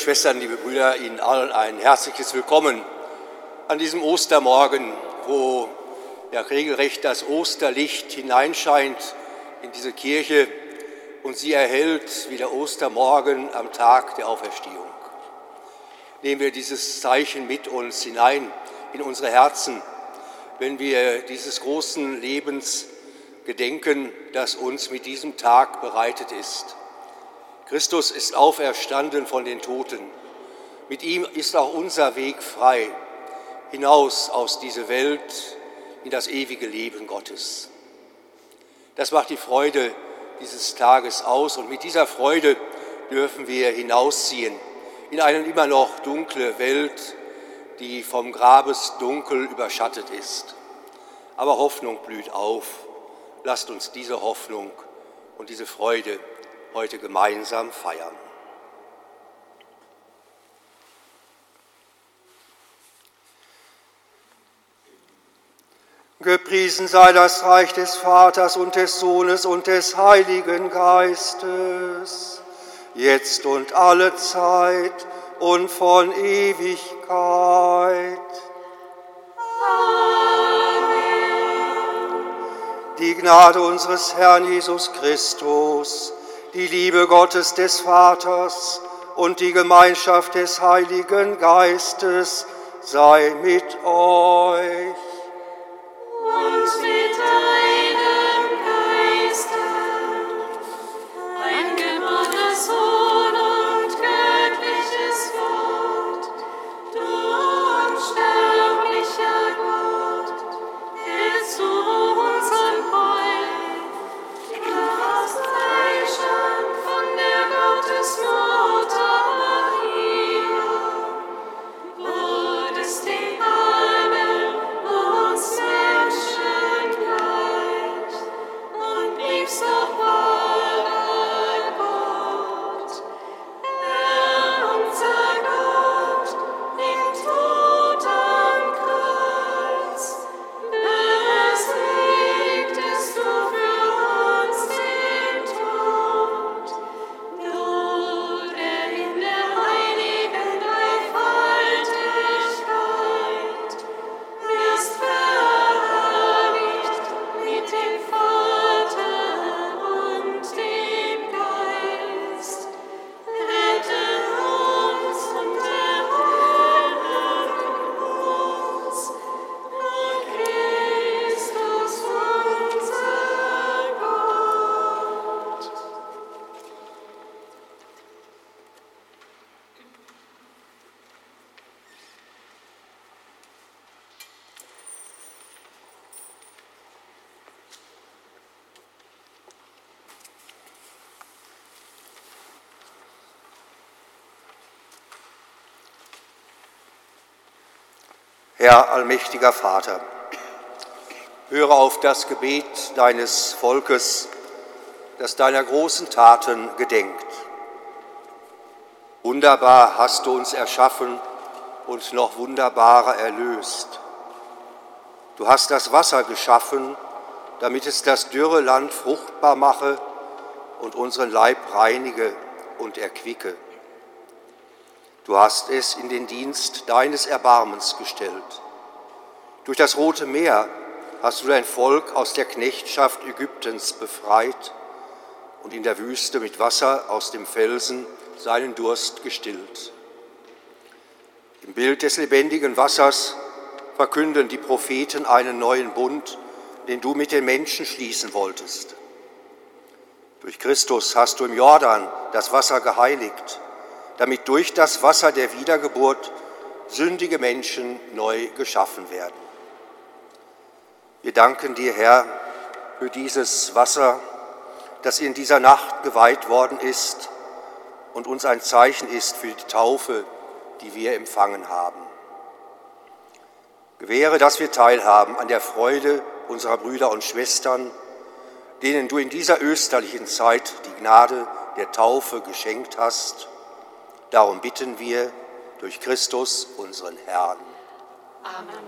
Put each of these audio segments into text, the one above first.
Liebe Schwestern, liebe Brüder, Ihnen allen ein herzliches Willkommen an diesem Ostermorgen, wo ja regelrecht das Osterlicht hineinscheint in diese Kirche und sie erhält wie der Ostermorgen am Tag der Auferstehung. Nehmen wir dieses Zeichen mit uns hinein in unsere Herzen, wenn wir dieses großen Lebens gedenken, das uns mit diesem Tag bereitet ist. Christus ist auferstanden von den Toten. Mit ihm ist auch unser Weg frei, hinaus aus dieser Welt in das ewige Leben Gottes. Das macht die Freude dieses Tages aus und mit dieser Freude dürfen wir hinausziehen in eine immer noch dunkle Welt, die vom Grabesdunkel überschattet ist. Aber Hoffnung blüht auf. Lasst uns diese Hoffnung und diese Freude heute gemeinsam feiern. Gepriesen sei das Reich des Vaters und des Sohnes und des Heiligen Geistes, jetzt und alle Zeit und von Ewigkeit. Amen. Die Gnade unseres Herrn Jesus Christus, die Liebe Gottes des Vaters und die Gemeinschaft des Heiligen Geistes sei mit euch. Und mit Herr allmächtiger Vater, höre auf das Gebet deines Volkes, das deiner großen Taten gedenkt. Wunderbar hast du uns erschaffen und noch wunderbarer erlöst. Du hast das Wasser geschaffen, damit es das dürre Land fruchtbar mache und unseren Leib reinige und erquicke. Du hast es in den Dienst deines Erbarmens gestellt. Durch das Rote Meer hast du dein Volk aus der Knechtschaft Ägyptens befreit und in der Wüste mit Wasser aus dem Felsen seinen Durst gestillt. Im Bild des lebendigen Wassers verkünden die Propheten einen neuen Bund, den du mit den Menschen schließen wolltest. Durch Christus hast du im Jordan das Wasser geheiligt, damit durch das Wasser der Wiedergeburt sündige Menschen neu geschaffen werden. Wir danken dir, Herr, für dieses Wasser, das in dieser Nacht geweiht worden ist und uns ein Zeichen ist für die Taufe, die wir empfangen haben. Gewähre, dass wir teilhaben an der Freude unserer Brüder und Schwestern, denen du in dieser österlichen Zeit die Gnade der Taufe geschenkt hast. Darum bitten wir durch Christus, unseren Herrn. Amen.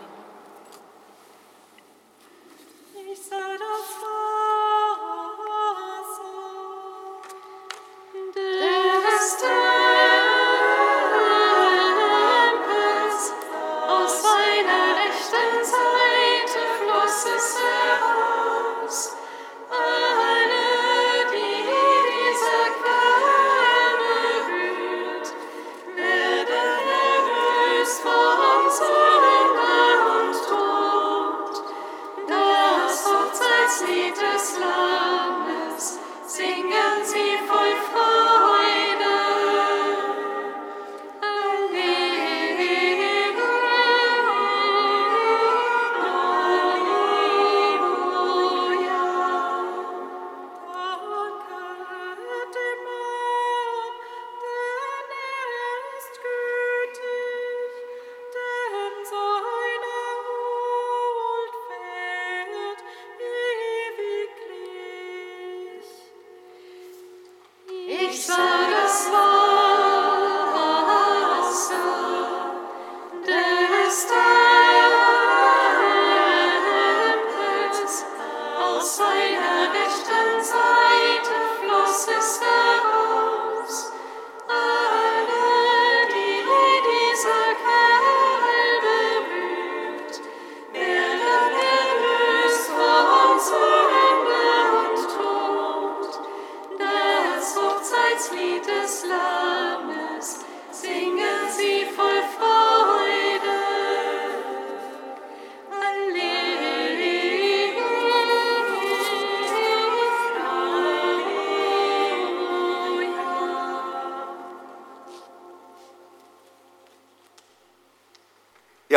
Ich sah das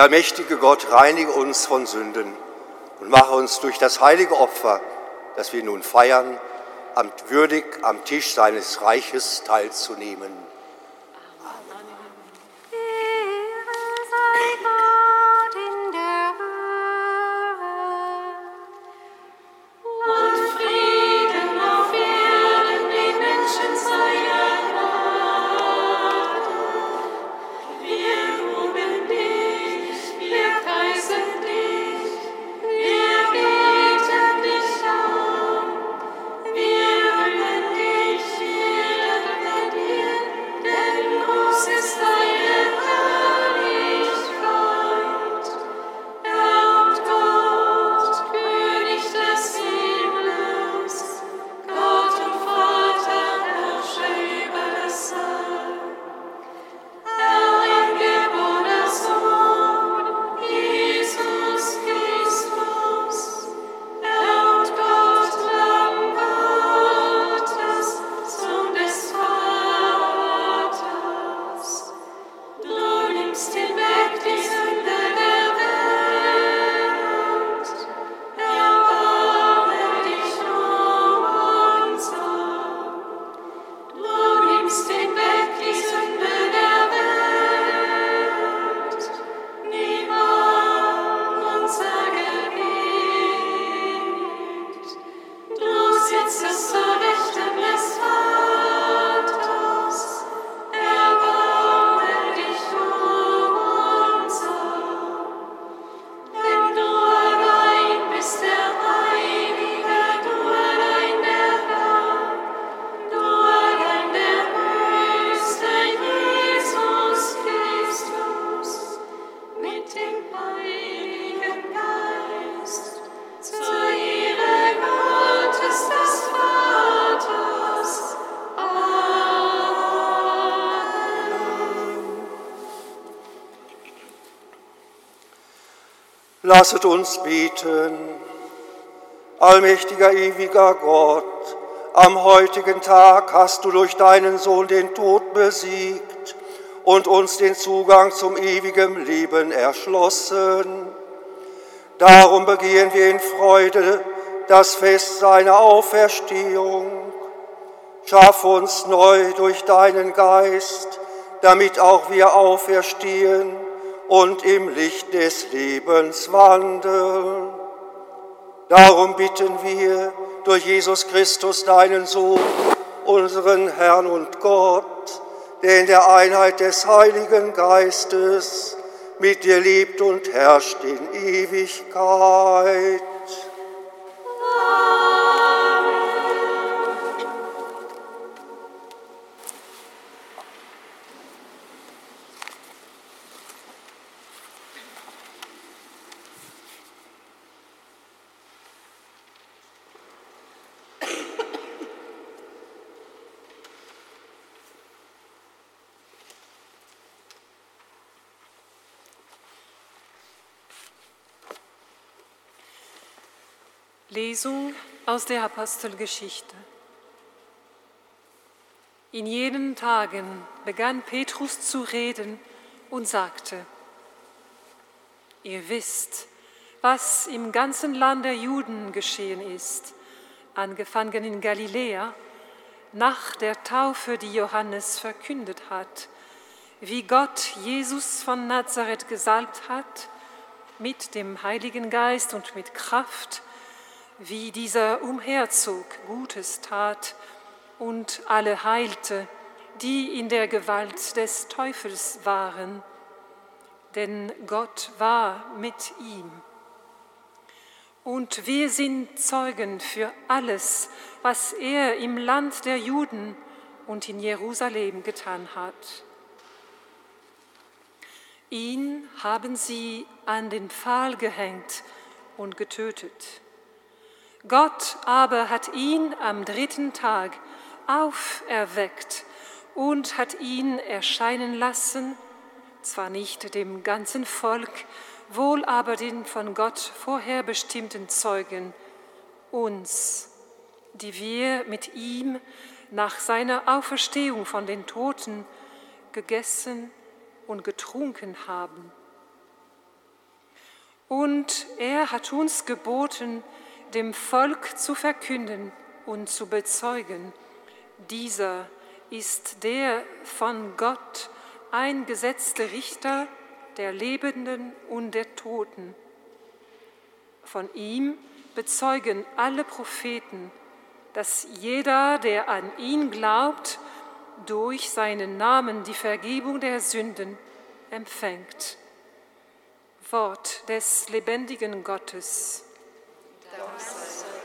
allmächtige Gott reinige uns von Sünden und mache uns durch das heilige Opfer, das wir nun feiern, würdig am Tisch seines Reiches teilzunehmen. Lasset uns beten. Allmächtiger, ewiger Gott, am heutigen Tag hast du durch deinen Sohn den Tod besiegt und uns den Zugang zum ewigen Leben erschlossen. Darum begehen wir in Freude das Fest seiner Auferstehung. Schaff uns neu durch deinen Geist, damit auch wir auferstehen und im Licht des Lebens wandeln. Darum bitten wir durch Jesus Christus, deinen Sohn, unseren Herrn und Gott, der in der Einheit des Heiligen Geistes mit dir lebt und herrscht in Ewigkeit. Lesung aus der Apostelgeschichte. In jenen Tagen begann Petrus zu reden und sagte, Ihr wisst, was im ganzen Land der Juden geschehen ist, angefangen in Galiläa, nach der Taufe, die Johannes verkündet hat, wie Gott Jesus von Nazareth gesalbt hat, mit dem Heiligen Geist und mit Kraft, wie dieser umherzog, Gutes tat und alle heilte, die in der Gewalt des Teufels waren, denn Gott war mit ihm. Und wir sind Zeugen für alles, was er im Land der Juden und in Jerusalem getan hat. Ihn haben sie an den Pfahl gehängt und getötet. Gott aber hat ihn am dritten Tag auferweckt und hat ihn erscheinen lassen, zwar nicht dem ganzen Volk, wohl aber den von Gott vorher bestimmten Zeugen, uns, die wir mit ihm nach seiner Auferstehung von den Toten gegessen und getrunken haben. Und er hat uns geboten, dem Volk zu verkünden und zu bezeugen, dieser ist der von Gott eingesetzte Richter der Lebenden und der Toten. Von ihm bezeugen alle Propheten, dass jeder, der an ihn glaubt, durch seinen Namen die Vergebung der Sünden empfängt. Wort des lebendigen Gottes. thou hast slain.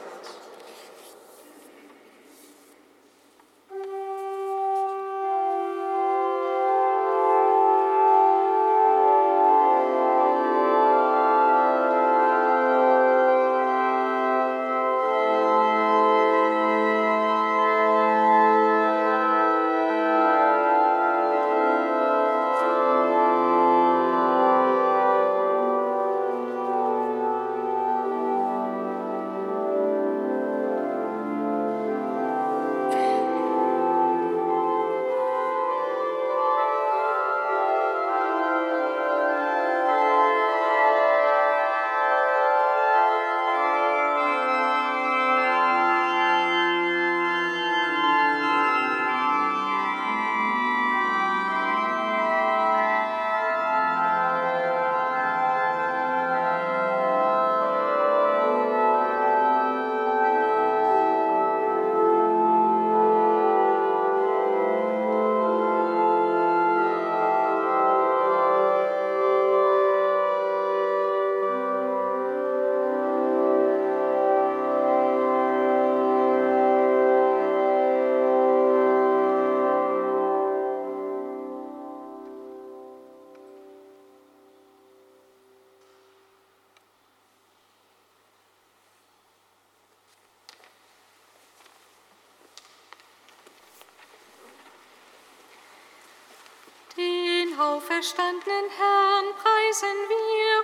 auferstandenen Herrn preisen wir.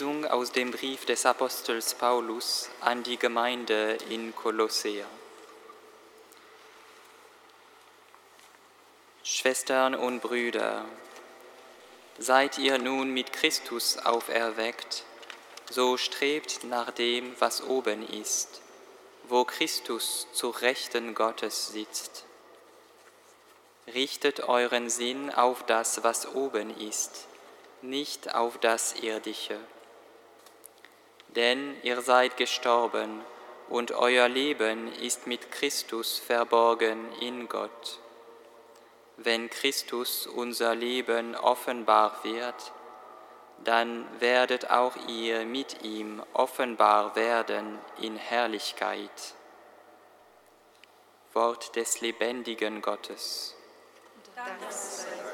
Lesung aus dem Brief des Apostels Paulus an die Gemeinde in Kolossea. Schwestern und Brüder, seid ihr nun mit Christus auferweckt, so strebt nach dem, was oben ist, wo Christus zur Rechten Gottes sitzt. Richtet euren Sinn auf das, was oben ist nicht auf das Irdische. Denn ihr seid gestorben und euer Leben ist mit Christus verborgen in Gott. Wenn Christus unser Leben offenbar wird, dann werdet auch ihr mit ihm offenbar werden in Herrlichkeit. Wort des lebendigen Gottes. Danke. Victime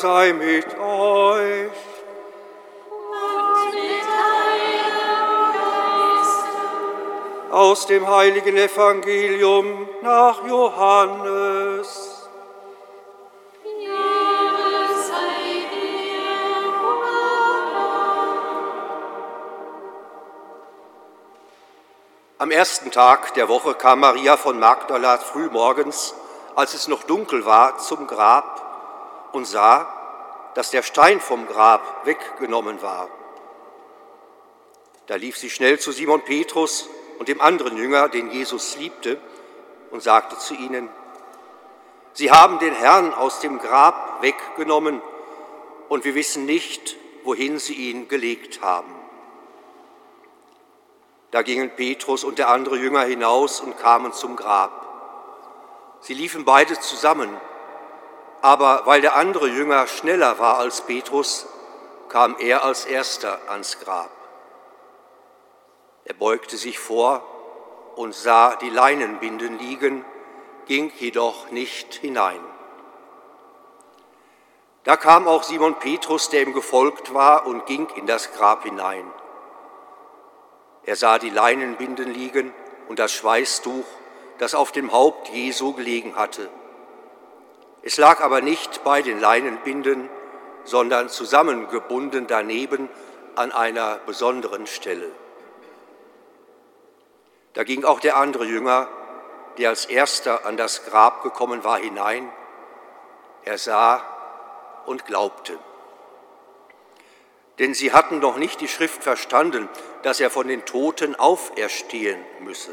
sei mit euch. Und mit deinem. Aus dem heiligen Evangelium nach Johannes. Am ersten Tag der Woche kam Maria von Magdala frühmorgens, als es noch dunkel war, zum Grab und sah, dass der Stein vom Grab weggenommen war. Da lief sie schnell zu Simon Petrus und dem anderen Jünger, den Jesus liebte, und sagte zu ihnen, Sie haben den Herrn aus dem Grab weggenommen und wir wissen nicht, wohin sie ihn gelegt haben. Da gingen Petrus und der andere Jünger hinaus und kamen zum Grab. Sie liefen beide zusammen, aber weil der andere Jünger schneller war als Petrus, kam er als erster ans Grab. Er beugte sich vor und sah die Leinenbinden liegen, ging jedoch nicht hinein. Da kam auch Simon Petrus, der ihm gefolgt war, und ging in das Grab hinein. Er sah die Leinenbinden liegen und das Schweißtuch, das auf dem Haupt Jesu gelegen hatte. Es lag aber nicht bei den Leinenbinden, sondern zusammengebunden daneben an einer besonderen Stelle. Da ging auch der andere Jünger, der als erster an das Grab gekommen war, hinein. Er sah und glaubte. Denn sie hatten noch nicht die Schrift verstanden, dass er von den Toten auferstehen müsse.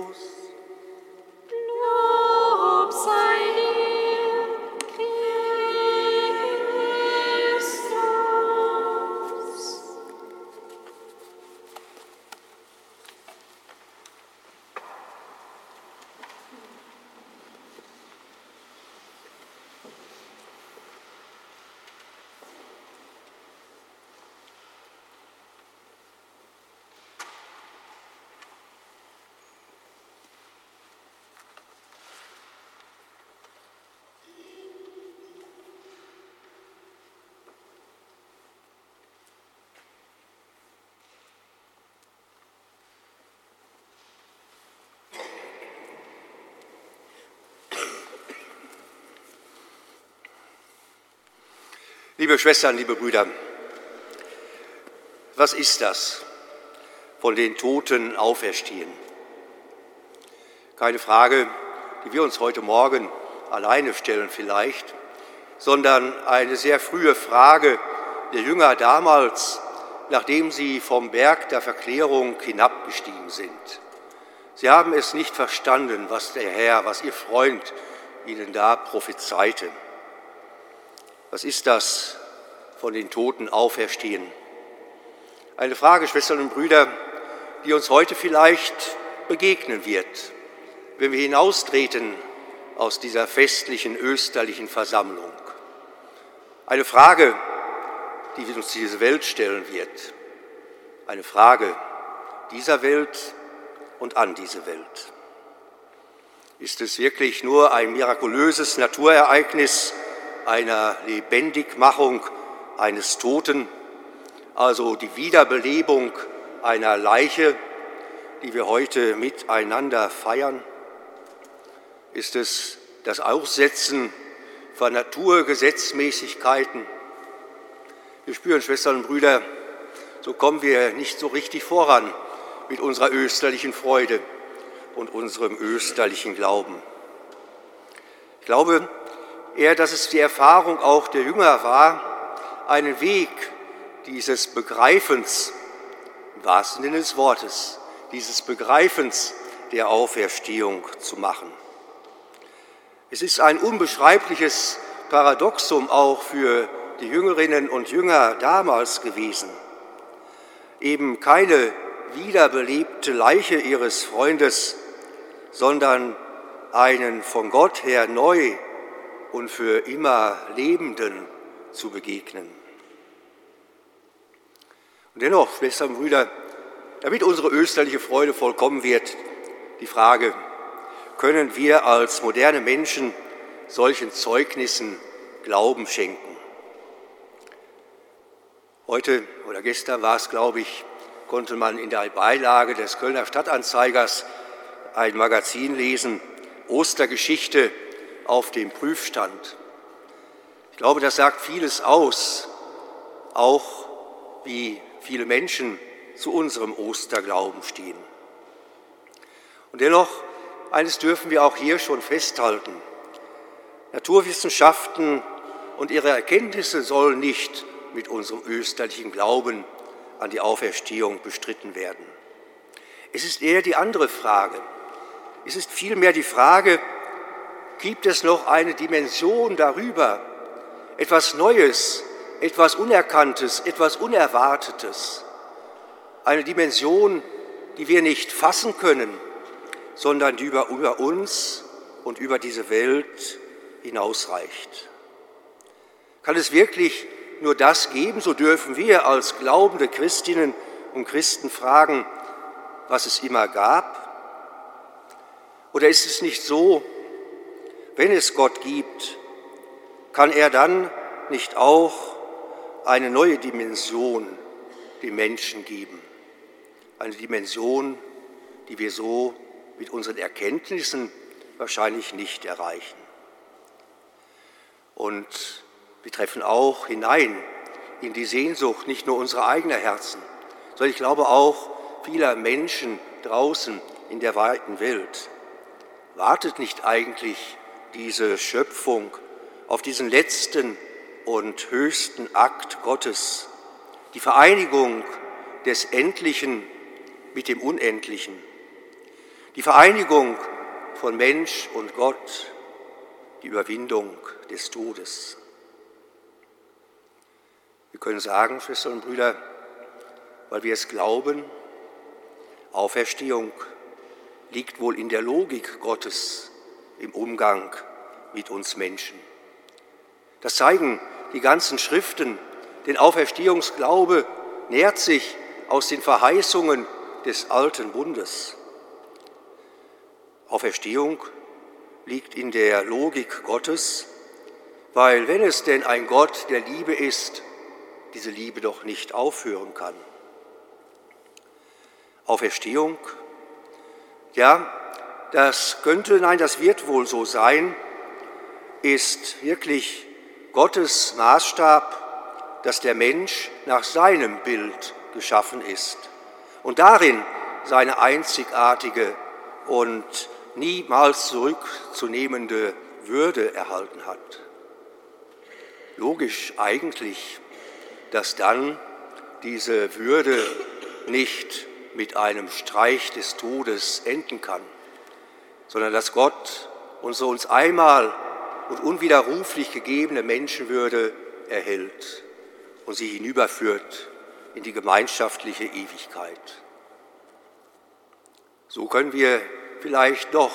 Liebe Schwestern, liebe Brüder, was ist das? Von den Toten auferstehen. Keine Frage, die wir uns heute Morgen alleine stellen vielleicht, sondern eine sehr frühe Frage der Jünger damals, nachdem sie vom Berg der Verklärung hinabgestiegen sind. Sie haben es nicht verstanden, was der Herr, was ihr Freund ihnen da prophezeite. Was ist das von den Toten auferstehen? Eine Frage, Schwestern und Brüder, die uns heute vielleicht begegnen wird, wenn wir hinaustreten aus dieser festlichen österlichen Versammlung. Eine Frage, die uns diese Welt stellen wird. Eine Frage dieser Welt und an diese Welt. Ist es wirklich nur ein mirakulöses Naturereignis einer Lebendigmachung eines Toten, also die Wiederbelebung einer Leiche, die wir heute miteinander feiern? Ist es das Aussetzen von Naturgesetzmäßigkeiten? Wir spüren, Schwestern und Brüder, so kommen wir nicht so richtig voran mit unserer österlichen Freude und unserem österlichen Glauben. Ich glaube eher, dass es die Erfahrung auch der Jünger war, einen Weg dieses Begreifens, im wahrsten Sinne des Wortes, dieses Begreifens der Auferstehung zu machen. Es ist ein unbeschreibliches Paradoxum auch für die Jüngerinnen und Jünger damals gewesen. Eben keine wiederbelebte Leiche ihres Freundes, sondern einen von Gott her neu und für immer Lebenden zu begegnen. Und dennoch, Schwestern und Brüder, damit unsere österliche Freude vollkommen wird, die Frage, können wir als moderne Menschen solchen Zeugnissen Glauben schenken? Heute oder gestern war es, glaube ich, konnte man in der Beilage des Kölner Stadtanzeigers ein Magazin lesen, Ostergeschichte auf dem Prüfstand. Ich glaube, das sagt vieles aus, auch wie viele Menschen zu unserem Osterglauben stehen. Und dennoch, eines dürfen wir auch hier schon festhalten. Naturwissenschaften und ihre Erkenntnisse sollen nicht mit unserem österlichen Glauben an die Auferstehung bestritten werden. Es ist eher die andere Frage. Es ist vielmehr die Frage, gibt es noch eine Dimension darüber, etwas Neues, etwas Unerkanntes, etwas Unerwartetes, eine Dimension, die wir nicht fassen können, sondern die über, über uns und über diese Welt hinausreicht. Kann es wirklich nur das geben, so dürfen wir als glaubende Christinnen und Christen fragen, was es immer gab? Oder ist es nicht so, wenn es Gott gibt, kann er dann nicht auch eine neue Dimension dem Menschen geben? Eine Dimension, die wir so mit unseren Erkenntnissen wahrscheinlich nicht erreichen. Und wir treffen auch hinein in die Sehnsucht nicht nur unserer eigenen Herzen, sondern ich glaube auch vieler Menschen draußen in der weiten Welt. Wartet nicht eigentlich diese Schöpfung auf diesen letzten und höchsten Akt Gottes, die Vereinigung des Endlichen mit dem Unendlichen, die Vereinigung von Mensch und Gott, die Überwindung des Todes. Wir können sagen, Schwestern und Brüder, weil wir es glauben, Auferstehung liegt wohl in der Logik Gottes im Umgang mit uns Menschen. Das zeigen die ganzen Schriften, denn Auferstehungsglaube nährt sich aus den Verheißungen des alten Bundes. Auferstehung liegt in der Logik Gottes, weil wenn es denn ein Gott der Liebe ist, diese Liebe doch nicht aufhören kann. Auferstehung, ja, das könnte, nein, das wird wohl so sein, ist wirklich Gottes Maßstab, dass der Mensch nach seinem Bild geschaffen ist und darin seine einzigartige und niemals zurückzunehmende Würde erhalten hat. Logisch eigentlich dass dann diese Würde nicht mit einem Streich des Todes enden kann, sondern dass Gott unsere uns einmal und unwiderruflich gegebene Menschenwürde erhält und sie hinüberführt in die gemeinschaftliche Ewigkeit. So können wir vielleicht doch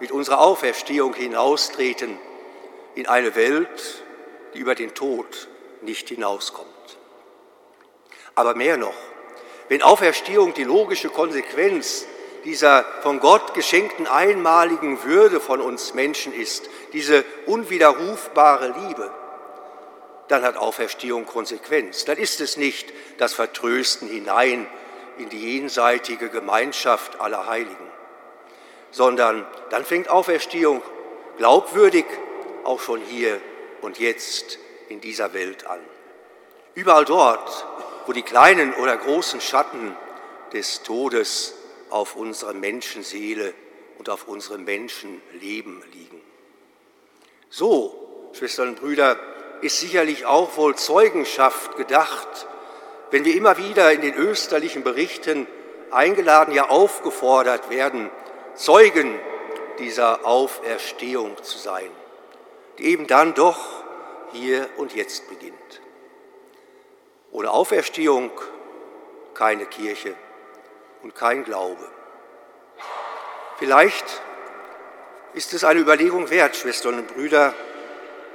mit unserer Auferstehung hinaustreten in eine Welt, die über den Tod nicht hinauskommt. Aber mehr noch, wenn Auferstehung die logische Konsequenz dieser von Gott geschenkten einmaligen Würde von uns Menschen ist, diese unwiderrufbare Liebe, dann hat Auferstehung Konsequenz. Dann ist es nicht das Vertrösten hinein in die jenseitige Gemeinschaft aller Heiligen, sondern dann fängt Auferstehung glaubwürdig auch schon hier und jetzt in dieser Welt an. Überall dort, wo die kleinen oder großen Schatten des Todes auf unsere Menschenseele und auf unserem Menschenleben liegen. So, Schwestern und Brüder, ist sicherlich auch wohl Zeugenschaft gedacht, wenn wir immer wieder in den österlichen Berichten eingeladen, ja aufgefordert werden, Zeugen dieser Auferstehung zu sein, die eben dann doch hier und jetzt beginnt. Ohne Auferstehung keine Kirche und kein Glaube. Vielleicht ist es eine Überlegung wert, Schwestern und Brüder,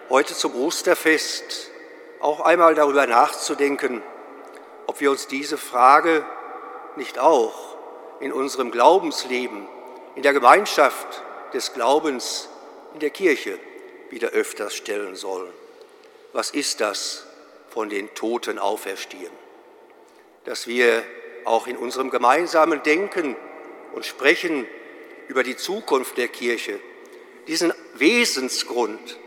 heute zum Osterfest auch einmal darüber nachzudenken, ob wir uns diese Frage nicht auch in unserem Glaubensleben, in der Gemeinschaft des Glaubens, in der Kirche wieder öfters stellen sollen. Was ist das von den Toten auferstehen? Dass wir auch in unserem gemeinsamen Denken und Sprechen über die Zukunft der Kirche. Diesen Wesensgrund,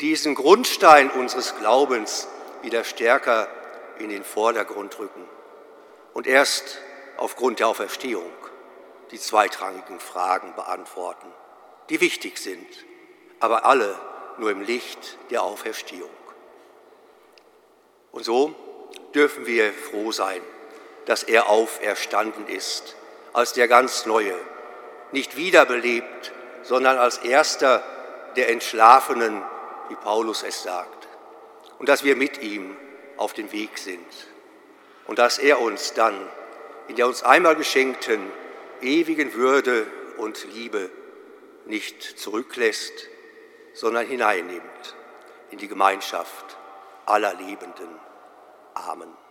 diesen Grundstein unseres Glaubens wieder stärker in den Vordergrund rücken. Und erst aufgrund der Auferstehung die zweitrangigen Fragen beantworten, die wichtig sind, aber alle nur im Licht der Auferstehung. Und so dürfen wir froh sein, dass er auferstanden ist, als der ganz Neue, nicht wiederbelebt, sondern als erster der Entschlafenen, wie Paulus es sagt, und dass wir mit ihm auf dem Weg sind und dass er uns dann in der uns einmal geschenkten ewigen Würde und Liebe nicht zurücklässt, sondern hineinnimmt in die Gemeinschaft aller Lebenden. Amen.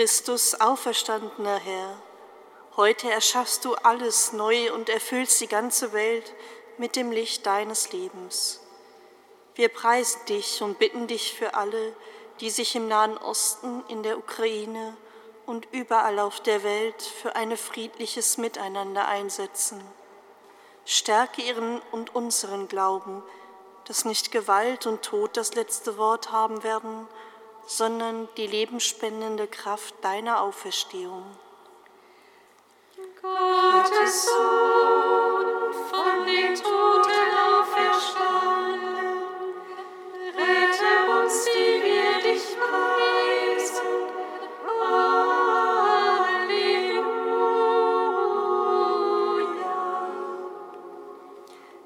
Christus, auferstandener Herr, heute erschaffst du alles neu und erfüllst die ganze Welt mit dem Licht deines Lebens. Wir preisen dich und bitten dich für alle, die sich im Nahen Osten, in der Ukraine und überall auf der Welt für ein friedliches Miteinander einsetzen. Stärke ihren und unseren Glauben, dass nicht Gewalt und Tod das letzte Wort haben werden, sondern die lebensspendende Kraft deiner Auferstehung. Gottes Sohn, von den Toten auferstanden, rette uns, die wir dich preisen. Halleluja.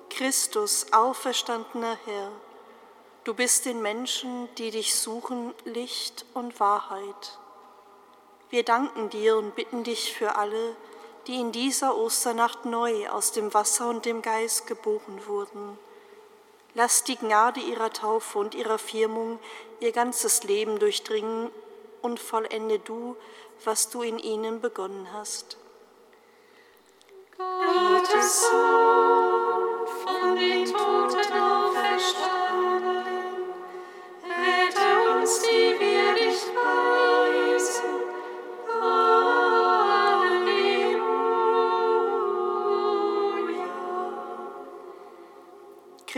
Christus, auferstandener Herr, du bist den Menschen, die dich suchen, Licht und Wahrheit. Wir danken dir und bitten dich für alle, die in dieser Osternacht neu aus dem Wasser und dem Geist geboren wurden. Lass die Gnade ihrer Taufe und ihrer Firmung ihr ganzes Leben durchdringen und vollende du, was du in ihnen begonnen hast. Gottes Sohn,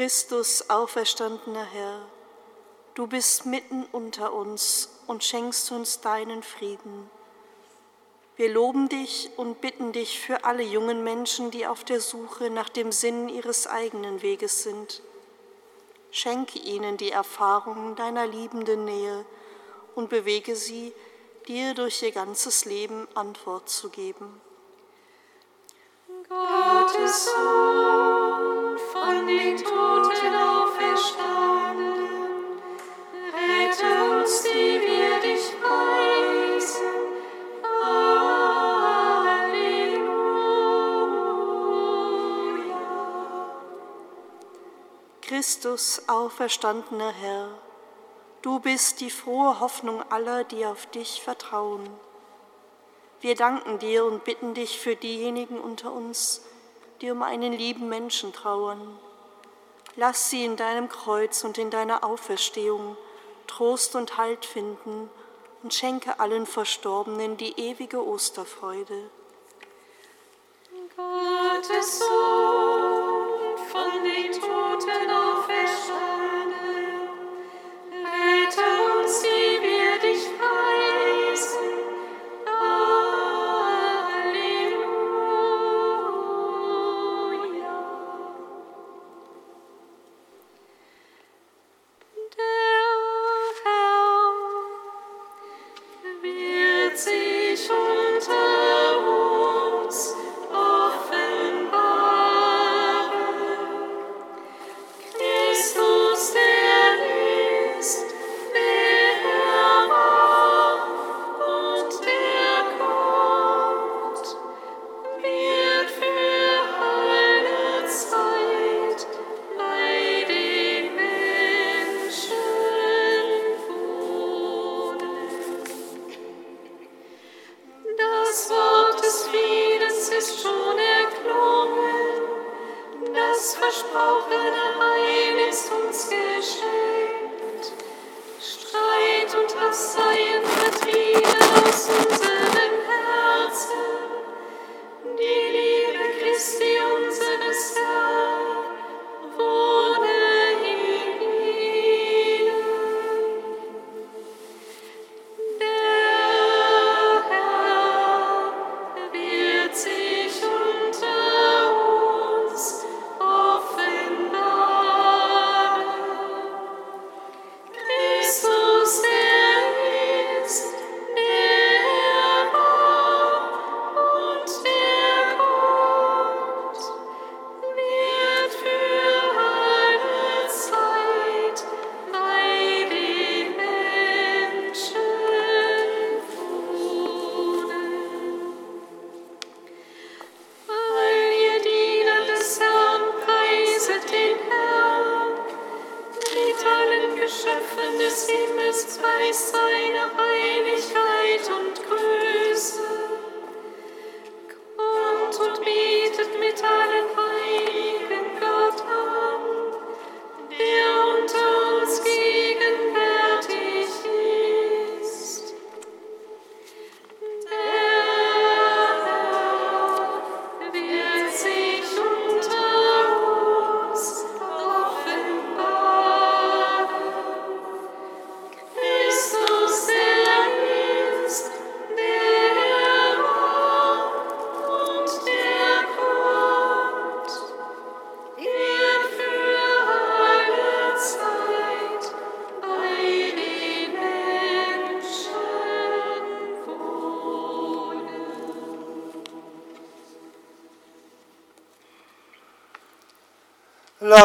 Christus, auferstandener Herr, du bist mitten unter uns und schenkst uns deinen Frieden. Wir loben dich und bitten dich für alle jungen Menschen, die auf der Suche nach dem Sinn ihres eigenen Weges sind. Schenke ihnen die Erfahrung deiner liebenden Nähe und bewege sie, dir durch ihr ganzes Leben Antwort zu geben. Gottes Sohn, Christus, auferstandener Herr, du bist die frohe Hoffnung aller, die auf dich vertrauen. Wir danken dir und bitten dich für diejenigen unter uns, die um einen lieben Menschen trauern. Lass sie in deinem Kreuz und in deiner Auferstehung Trost und Halt finden und schenke allen Verstorbenen die ewige Osterfreude. Gottes Sohn, von den Toten auferstanden, rette uns, die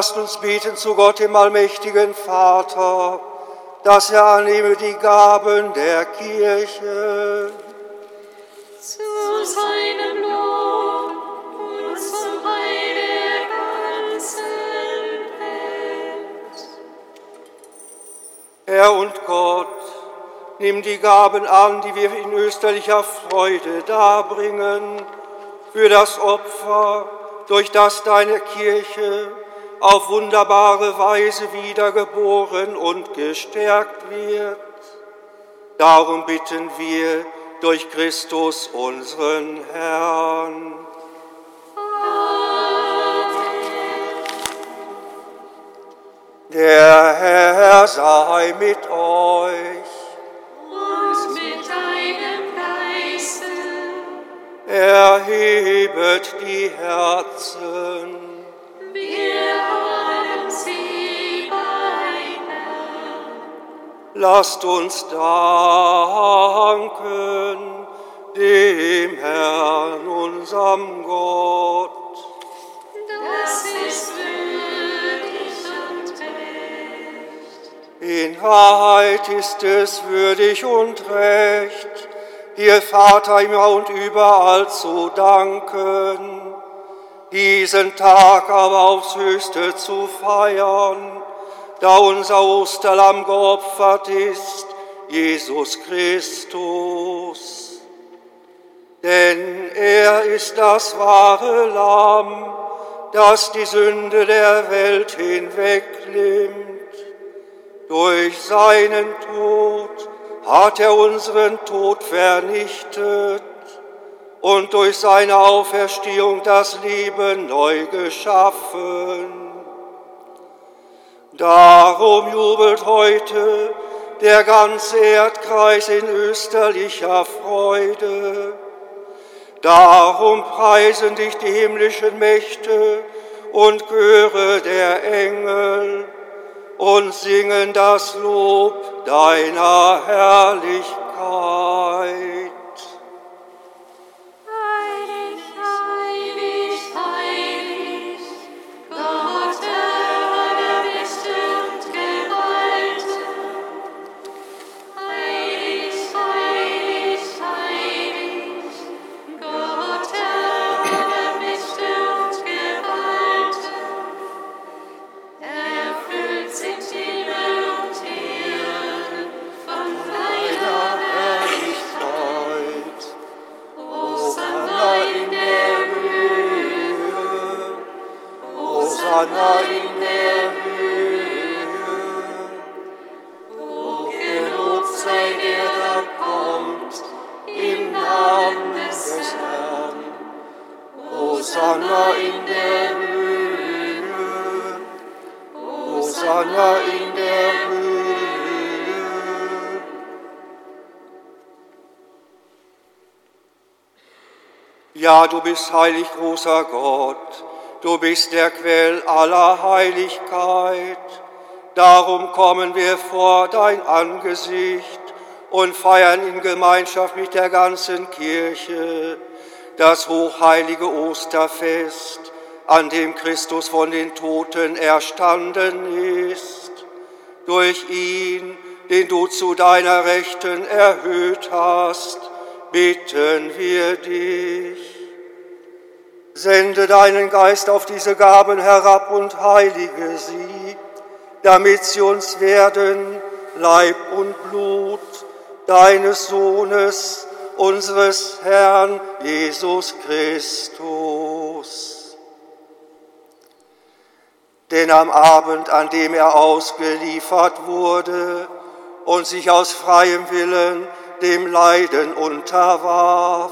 Lasst uns beten zu Gott, dem allmächtigen Vater, dass er annehme die Gaben der Kirche. Zu seinem Lob und zum Heil der ganzen Welt. Herr und Gott, nimm die Gaben an, die wir in österlicher Freude darbringen, für das Opfer, durch das deine Kirche auf wunderbare Weise wiedergeboren und gestärkt wird. Darum bitten wir durch Christus unseren Herrn. Der Herr sei mit euch. Und mit deinem Geiste Erhebet die Herzen. Lasst uns danken dem Herrn, unserem Gott. Das ist würdig und recht. In Wahrheit ist es würdig und recht, dir Vater immer und überall zu danken, diesen Tag aber aufs höchste zu feiern, da unser Osterlamm geopfert ist, Jesus Christus. Denn er ist das wahre Lamm, das die Sünde der Welt hinwegnimmt. Durch seinen Tod hat er unseren Tod vernichtet und durch seine Auferstehung das Leben neu geschaffen. Darum jubelt heute der ganze Erdkreis in österlicher Freude. Darum preisen dich die himmlischen Mächte und Chöre der Engel und singen das Lob deiner Herrlichkeit. Ja, du bist heilig, großer Gott, du bist der Quell aller Heiligkeit. Darum kommen wir vor dein Angesicht und feiern in Gemeinschaft mit der ganzen Kirche das hochheilige Osterfest, an dem Christus von den Toten erstanden ist. Durch ihn, den du zu deiner Rechten erhöht hast, bitten wir dich. Sende deinen Geist auf diese Gaben herab und heilige sie, damit sie uns werden Leib und Blut deines Sohnes, unseres Herrn Jesus Christus. Denn am Abend, an dem er ausgeliefert wurde und sich aus freiem Willen dem Leiden unterwarf,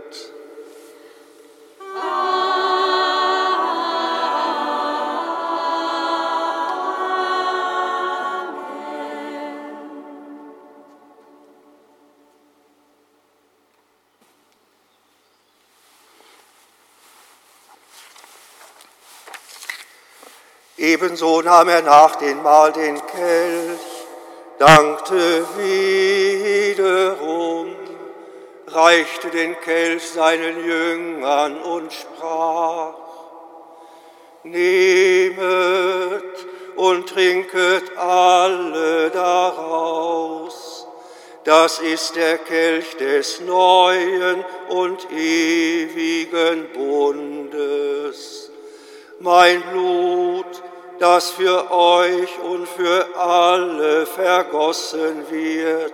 Ebenso nahm er nach dem Mahl den Kelch, dankte wiederum, reichte den Kelch seinen Jüngern und sprach, Nehmet und trinket alle daraus. Das ist der Kelch des neuen und ewigen Bundes. Mein Blut, das für euch und für alle vergossen wird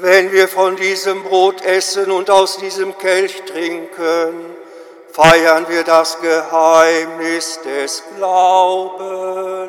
Wenn wir von diesem Brot essen und aus diesem Kelch trinken, feiern wir das Geheimnis des Glaubens.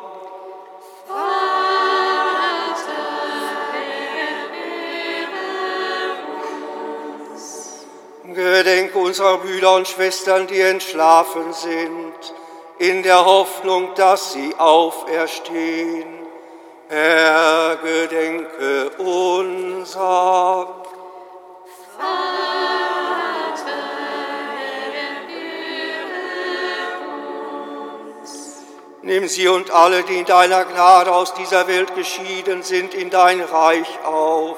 Gedenke unserer Brüder und Schwestern, die entschlafen sind, in der Hoffnung, dass sie auferstehen. Herr, gedenke unser. Nimm sie und alle, die in deiner Gnade aus dieser Welt geschieden sind, in dein Reich auf,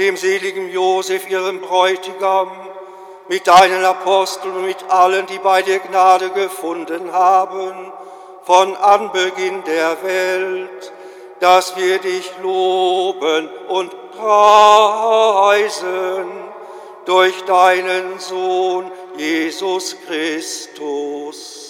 dem seligen Josef, ihrem Bräutigam, mit deinen Aposteln und mit allen, die bei dir Gnade gefunden haben, von Anbeginn der Welt, dass wir dich loben und preisen durch deinen Sohn Jesus Christus.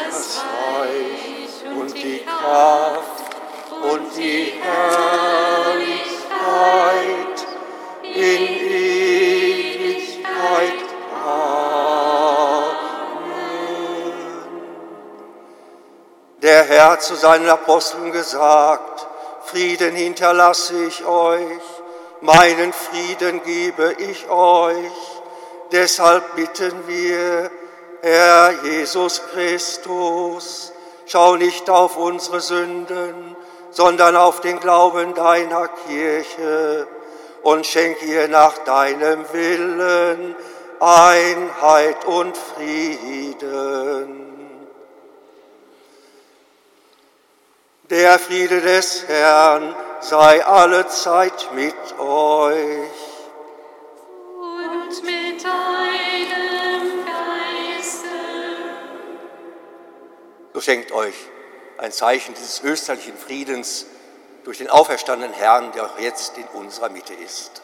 die Kraft und die Herrlichkeit in Ewigkeit. Amen. Der Herr zu seinen Aposteln gesagt, Frieden hinterlasse ich euch, meinen Frieden gebe ich euch. Deshalb bitten wir, Herr Jesus Christus, Schau nicht auf unsere Sünden, sondern auf den Glauben deiner Kirche und schenk ihr nach deinem Willen Einheit und Frieden. Der Friede des Herrn sei alle Zeit mit euch. Schenkt euch ein Zeichen dieses österlichen Friedens durch den auferstandenen Herrn, der auch jetzt in unserer Mitte ist.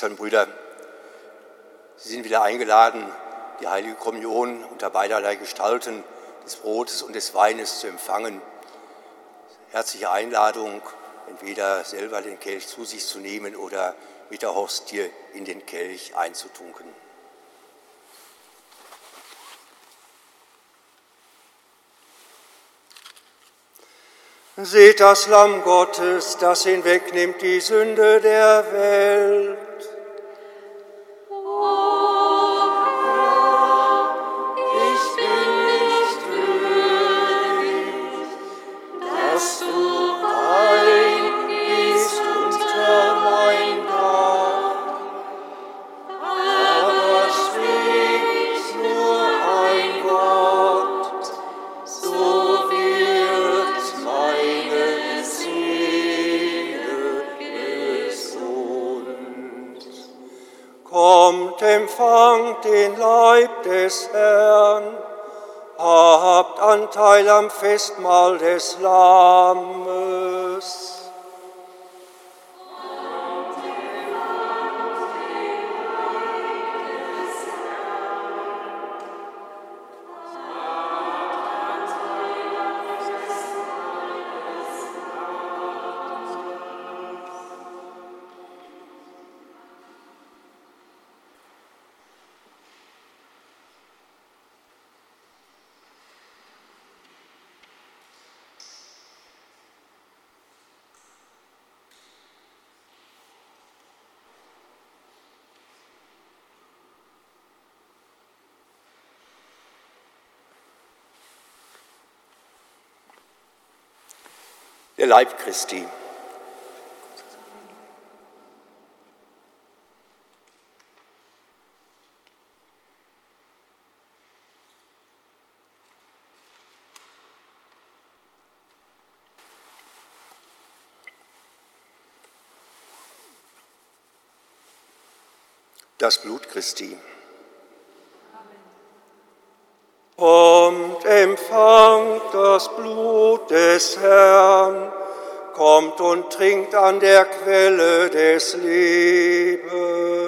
Schwestern und Brüder, Sie sind wieder eingeladen, die Heilige Kommunion unter beiderlei Gestalten des Brotes und des Weines zu empfangen. Herzliche Einladung, entweder selber den Kelch zu sich zu nehmen oder mit der Hostie in den Kelch einzutunken. Seht das Lamm Gottes, das hinwegnimmt die Sünde der Welt. Festmahl des Lammes. Leib Christi. das Blut Christi. Amen. Empfangt das Blut des Herrn, Kommt und trinkt an der Quelle des Lebens.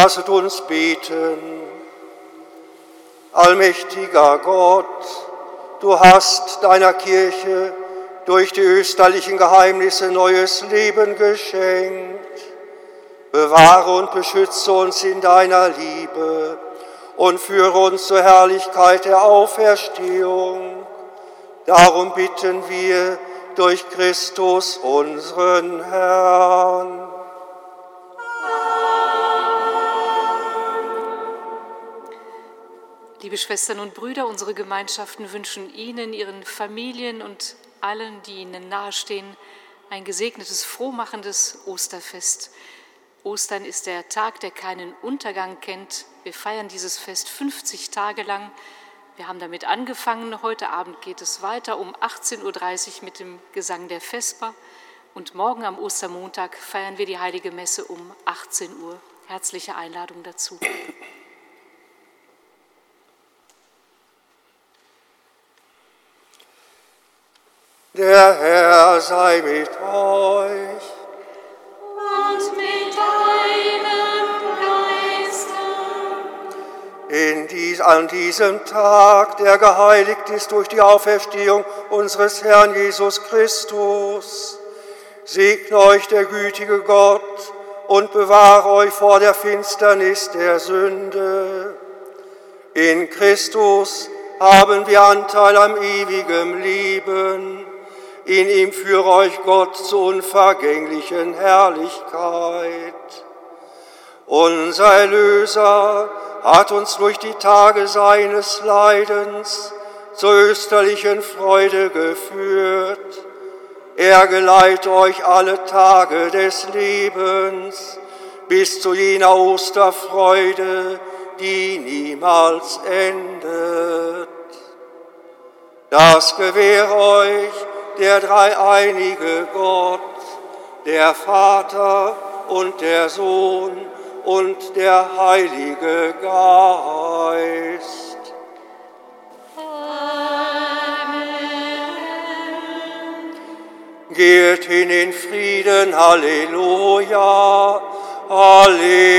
Lasset uns beten. Allmächtiger Gott, du hast deiner Kirche durch die österlichen Geheimnisse neues Leben geschenkt. Bewahre und beschütze uns in deiner Liebe und führe uns zur Herrlichkeit der Auferstehung. Darum bitten wir durch Christus unseren Herrn. Liebe Schwestern und Brüder, unsere Gemeinschaften wünschen Ihnen, Ihren Familien und allen, die Ihnen nahestehen, ein gesegnetes, frohmachendes Osterfest. Ostern ist der Tag, der keinen Untergang kennt. Wir feiern dieses Fest 50 Tage lang. Wir haben damit angefangen. Heute Abend geht es weiter um 18.30 Uhr mit dem Gesang der Vesper. Und morgen am Ostermontag feiern wir die Heilige Messe um 18 Uhr. Herzliche Einladung dazu. Der Herr sei mit euch. Und mit deinem Geiste. In dies, an diesem Tag, der geheiligt ist durch die Auferstehung unseres Herrn Jesus Christus, segne euch der gütige Gott und bewahre euch vor der Finsternis der Sünde. In Christus haben wir Anteil am ewigen Leben in ihm führe euch Gott zur unvergänglichen Herrlichkeit. Unser Erlöser hat uns durch die Tage seines Leidens zur österlichen Freude geführt. Er geleite euch alle Tage des Lebens bis zu jener Osterfreude, die niemals endet. Das gewähre euch der dreieinige Gott, der Vater und der Sohn und der Heilige Geist. Geht hin in Frieden, Halleluja, Halleluja.